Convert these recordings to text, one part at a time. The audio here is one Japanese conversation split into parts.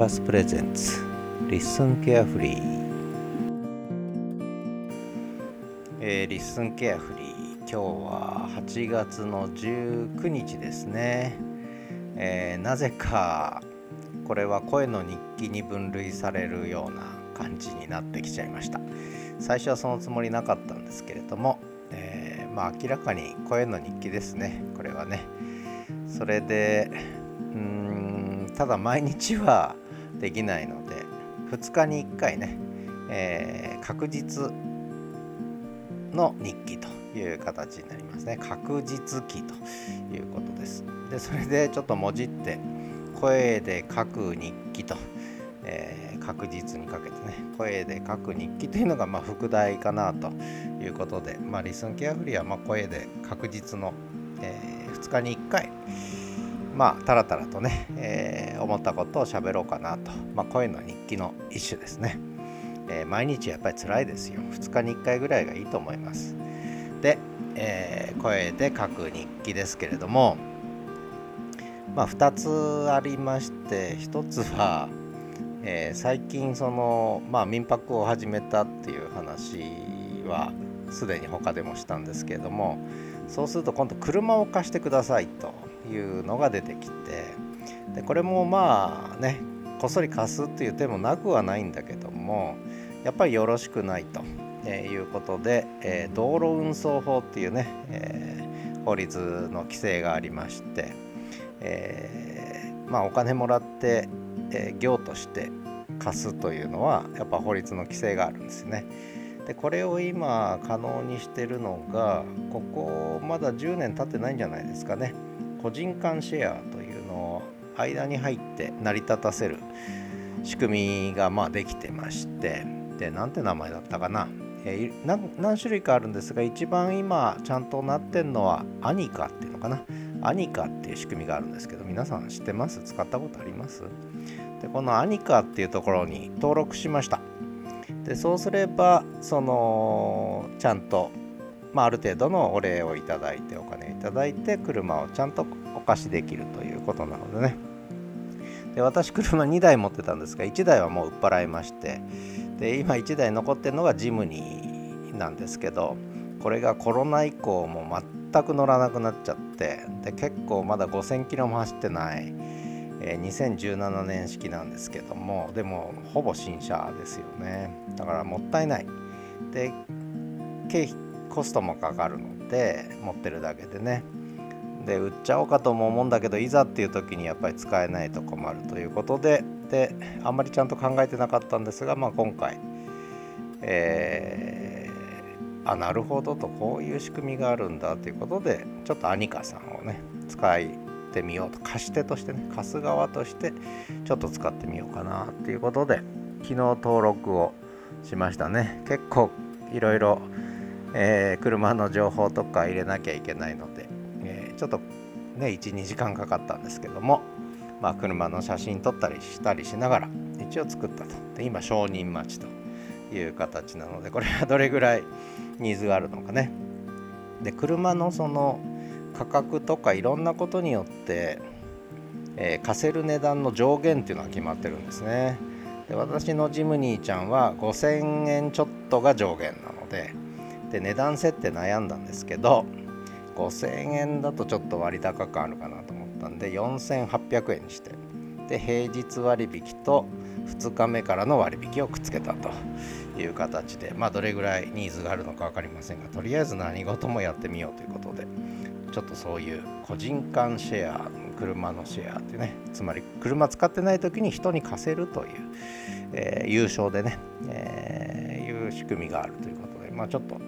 パス presents LISTEN carefree、えー、 LISTEN carefree 今日は8月の19日ですね、えー、なぜかこれは声の日記に分類されるような感じになってきちゃいました。最初はそのつもりなかったんですけれども、えー、まあ明らかに声の日記ですね。これはね。それでうんただ毎日はできないので2日に1回ね、えー、確実の日記という形になりますね。確実記ということです。でそれでちょっともじって声で書く日記と、えー、確実にかけてね声で書く日記というのがまあ副題かなということで、まあ、リスンケアフリーはま声で確実の、えー、2日に1回まあたらたらとね、えー、思ったことを喋ろうかなと、まあ、声の日記の一種ですね、えー、毎日やっぱり辛いですよ。2日に1回ぐらいがいいと思います。で、えー、声で書く日記ですけれどもまあ2つありまして1つは、え最近そのまあ民泊を始めたっていう話はすでに他でもしたんですけれどもそうすると今度車を貸してくださいと。いうのが出てきてでこれもまあねこっそり貸すっていう手もなくはないんだけどもやっぱりよろしくないと、えいうことで、えー、道路運送法っていうね、えー、法律の規制がありまして、えー、まあ、お金もらって、え業として貸すというのはやっぱ法律の規制があるんですね。でこれを今可能にしてるのがここまだ10年経ってないんじゃないですかね。個人間シェアというのを間に入って成り立たせる仕組みがまあできてましてで何て名前だったかな、えー、何種類かあるんですが一番今ちゃんとなってんのはアニカっていうのかな？アニカっていう仕組みがあるんですけど皆さん知ってます？使ったことあります？でこのアニカっていうところに登録しました。でそうすればそのちゃんとまあ、ある程度のお礼をいただいてお金いただいて車をちゃんとお貸しできるということなのでね。で私車2台持ってたんですが1台はもう売っ払いましてで今1台残ってるのがジムニーなんですけどこれがコロナ以降も全く乗らなくなっちゃってで結構まだ5000キロも走ってない、えー、2017年式なんですけどもでもほぼ新車ですよね。だからもったいない。で経費コストもかかるので持ってるだけでね。で売っちゃおうかとも思うんだけどいざっていう時にやっぱり使えないと困るということでであんまりちゃんと考えてなかったんですが、まあ、今回、えー、あなるほどとこういう仕組みがあるんだということでちょっとアニカさんをね使ってみようと貸し手としてね貸す側としてちょっと使ってみようかなっていうことで昨日登録をしましたね。結構いろいろ、車の情報とか入れなきゃいけないので、ちょっとね12時間かかったんですけども、まあ、車の写真撮ったりしたりしながら一応作ったと。で今承認待ちという形なのでこれはどれぐらいニーズがあるのかね。で車のその価格とかいろんなことによって、えー、貸せる値段の上限っていうのは決まってるんですね。で私のジムニーちゃんは5000円ちょっとが上限なのでで値段設定悩んだんですけど5000円だとちょっと割高感あるかなと思ったんで4800円にして。で平日割引と2日目からの割引をくっつけたという形でまあどれぐらいニーズがあるのか分かりませんがとりあえず何事もやってみようということでちょっとそういう個人間シェア車のシェアってねつまり車使ってない時に人に貸せるという、えー、優勝でね、えー、いう仕組みがあるということでまあちょっと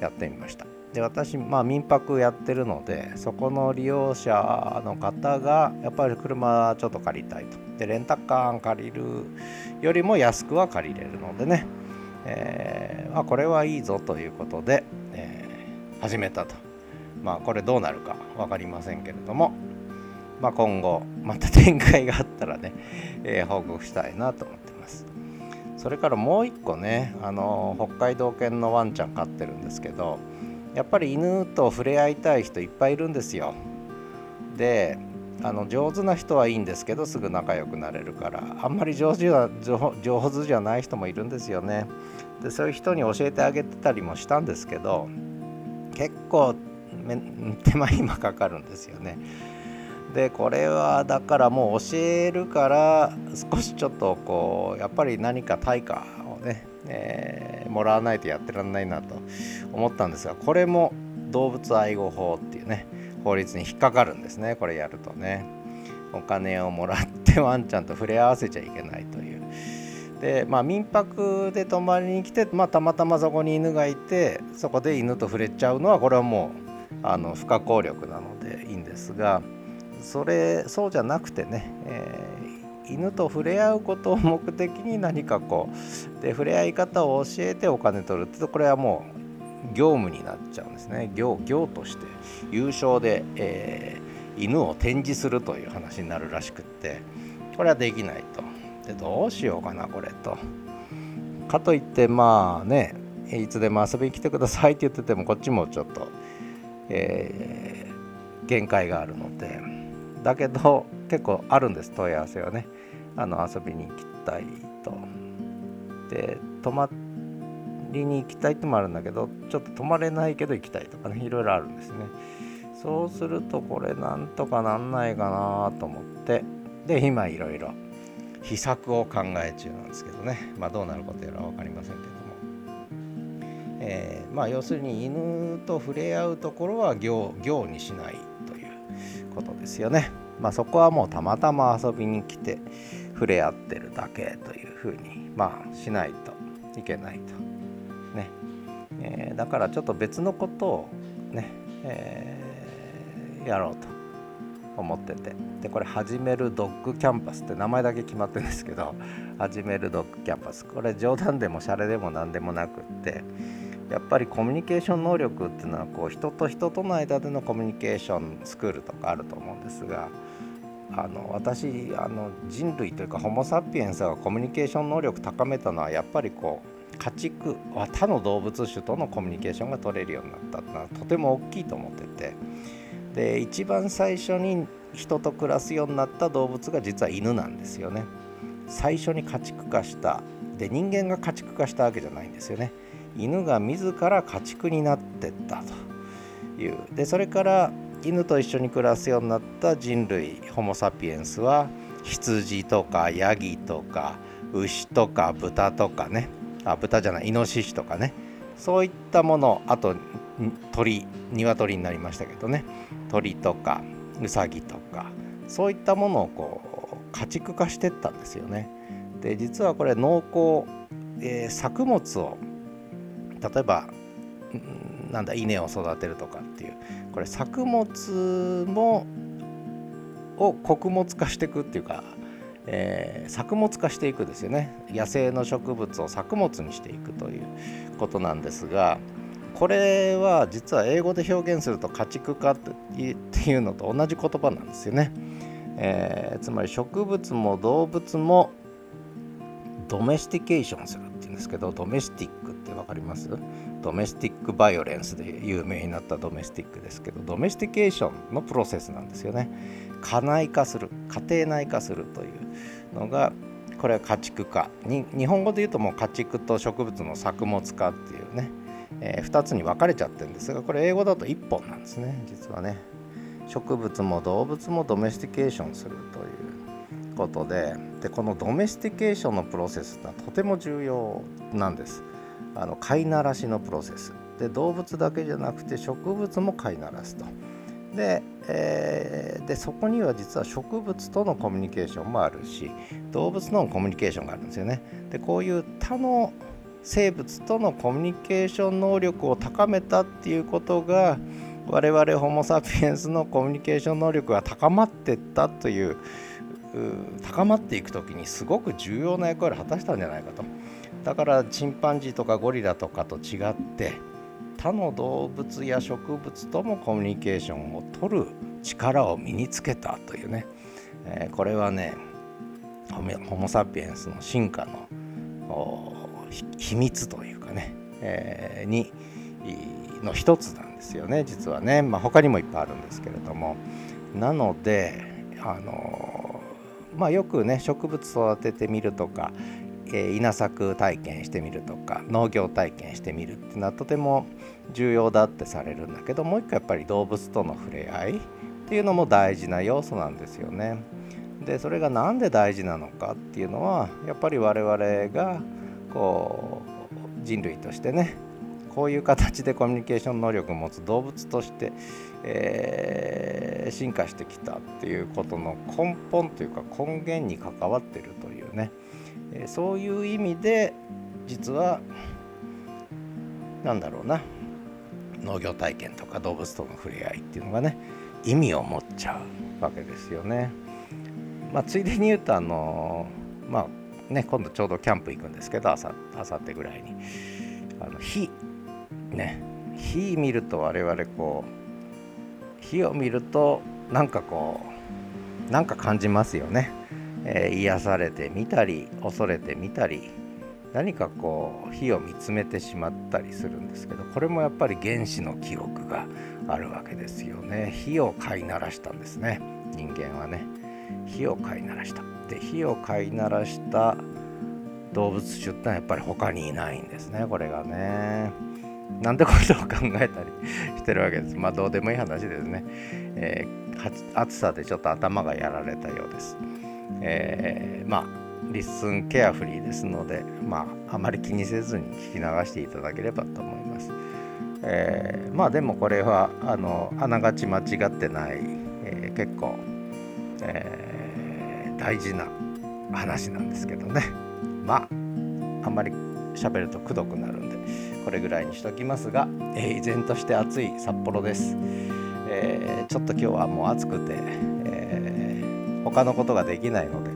やってみました。で私、まあ、民泊やってるのでそこの利用者の方がやっぱり車ちょっと借りたいと。でレンタカー借りるよりも安くは借りれるのでね、えーまあ、これはいいぞということで、えー、始めたと。まあこれどうなるか分かりませんけれども、まあ、今後また展開があったらね、えー、報告したいなと思ってます。それからもう一個ねあの北海道犬のワンちゃん飼ってるんですけどやっぱり犬と触れ合いたい人いっぱいいるんですよであの上手な人はいいんですけどすぐ仲良くなれるからあんまり上手は上手じゃない人もいるんですよね。でそういう人に教えてあげてたりもしたんですけど結構手間暇かかるんですよね。でこれはだからもう教えるから少しちょっとこうやっぱり何か対価をね、えー、もらわないとやってらんないなと思ったんですがこれも動物愛護法っていうね法律に引っかかるんですねこれやるとね。お金をもらってワンちゃんと触れ合わせちゃいけないという。でまあ民泊で泊まりに来て、まあ、たまたまそこに犬がいてそこで犬と触れちゃうのはこれはもうあの不可抗力なのでいいんですがそれそうじゃなくてね、え、犬と触れ合うことを目的に何かこうで触れ合い方を教えてお金取るってとこれはもう業務になっちゃうんですね。業業として優勝で、えー、犬を展示するという話になるらしくってこれはできないと。でどうしようかなこれと。かといってまあねいつでも遊びに来てくださいって言っててもこっちもちょっと、えー、限界があるので。だけど結構あるんです問い合わせはね。あの遊びに行きたいと。で泊まりに行きたいってもあるんだけどちょっと泊まれないけど行きたいとかねいろいろあるんですね。そうするとこれなんとかなんないかなと思って。で今いろいろ秘策を考え中なんですけどね。まあどうなることやら分かりませんけども、えー、まあ要するに犬と触れ合うところは行行にしないということですよね。まあそこはもうたまたま遊びに来て触れ合ってるだけというふうにまあしないといけないと。ね、えー、だからちょっと別のことをね、えー、やろうと思ってて。でこれ始めるドッグキャンパスって名前だけ決まってるんですけど始めるドッグキャンパス。これ冗談でもシャレでも何でもなくってやっぱりコミュニケーション能力っていうのはこう人と人との間でのコミュニケーションスクールとかあると思うんですがあの私あの人類というかホモ・サピエンスがコミュニケーション能力高めたのはやっぱりこう家畜は他の動物種とのコミュニケーションが取れるようになったってのはとても大きいと思ってて。で一番最初に人と暮らすようになった動物が実は犬なんですよね。最初に家畜化したで人間が家畜化したわけじゃないんですよね。犬が自ら家畜になってったという。でそれから犬と一緒に暮らすようになった人類ホモ・サピエンスは羊とかヤギとか牛とか豚とかね。あ豚じゃないイノシシとかね。そういったものあと鳥鶏になりましたけどね。鳥とかウサギとかそういったものをこう家畜化してったんですよね。で実はこれ農耕、えー、作物を例えばなんだ稲を育てるとかっていうこれ作物もを穀物化していくっていうか、えー、作物化していくですよね。野生の植物を作物にしていくということなんですがこれは実は英語で表現すると家畜化っていうのと同じ言葉なんですよね、えー、つまり植物も動物もdomestication するっていうんですけどドメスティックって分かります？ドメスティックバイオレンスで有名になったドメスティックですけど domestication のプロセスなんですよね。家内化する家庭内化するというのがこれは家畜化に日本語で言うともう家畜と植物の作物化っていうね、えー、2つに分かれちゃってるんですがこれ英語だと1本なんですね実はね。植物も動物も domestication するということででこのドメスティケーションのプロセスはとても重要なんです。あの飼いならしのプロセス。で動物だけじゃなくて植物も飼いならすと。で,、えー、でそこには実は植物とのコミュニケーションもあるし動物とのコミュニケーションがあるんですよね。でこういう他の生物とのコミュニケーション能力を高めたっていうことが我々ホモ・サピエンスのコミュニケーション能力が高まってったという高まっていく時にすごく重要な役割を果たしたんじゃないかと。だからチンパンジーとかゴリラとかと違って他の動物や植物ともコミュニケーションを取る力を身につけたというね、えー、これはねホモ・サピエンスの進化の秘密というかね、えー、にの一つなんですよね実はね、まあ、他にもいっぱいあるんですけれども。なのであのまあ、よくね植物育ててみるとか、え、稲作体験してみるとか農業体験してみるっていうのはとても重要だってされるんだけどもう一個やっぱり動物との触れ合いっていうのも大事な要素なんですよね。でそれが何で大事なのかっていうのはやっぱり我々がこう人類としてねこういう形でコミュニケーション能力を持つ動物として、えー、進化してきたっていうことの根本というか根源に関わってるというね、え、そういう意味で実は何だろうな農業体験とか動物との触れ合いっていうのがね意味を持っちゃうわけですよね。まあ、ついでに言うとあのまあね今度ちょうどキャンプ行くんですけどあさってぐらいにあの火ね火見ると我々こう火を見るとなんかこうなんか感じますよね、えー、癒されてみたり恐れてみたり何かこう火を見つめてしまったりするんですけどこれもやっぱり原始の記憶があるわけですよね火を飼いならしたんですね人間はね火を飼いならしたで火を飼いならした動物種ってのはやっぱり他にいないんですねこれがねなんてことを考えたりしてるわけです。まあどうでもいい話ですね。えー、暑さでちょっと頭がやられたようです。えー、まあリッスンケアフリーですので、まああまり気にせずに聞き流していただければと思います。えー、まあでもこれはあのあながち間違ってない、えー、結構、えー、大事な話なんですけどね。まああんまり喋るとくどくなるんでこれぐらいにしときますが、えー、依然として暑い札幌です、えー、ちょっと今日はもう暑くて、他のことができないので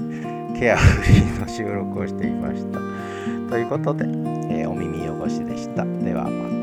ケアフリーの収録をしていました。ということで、えお耳汚しでした。ではまた。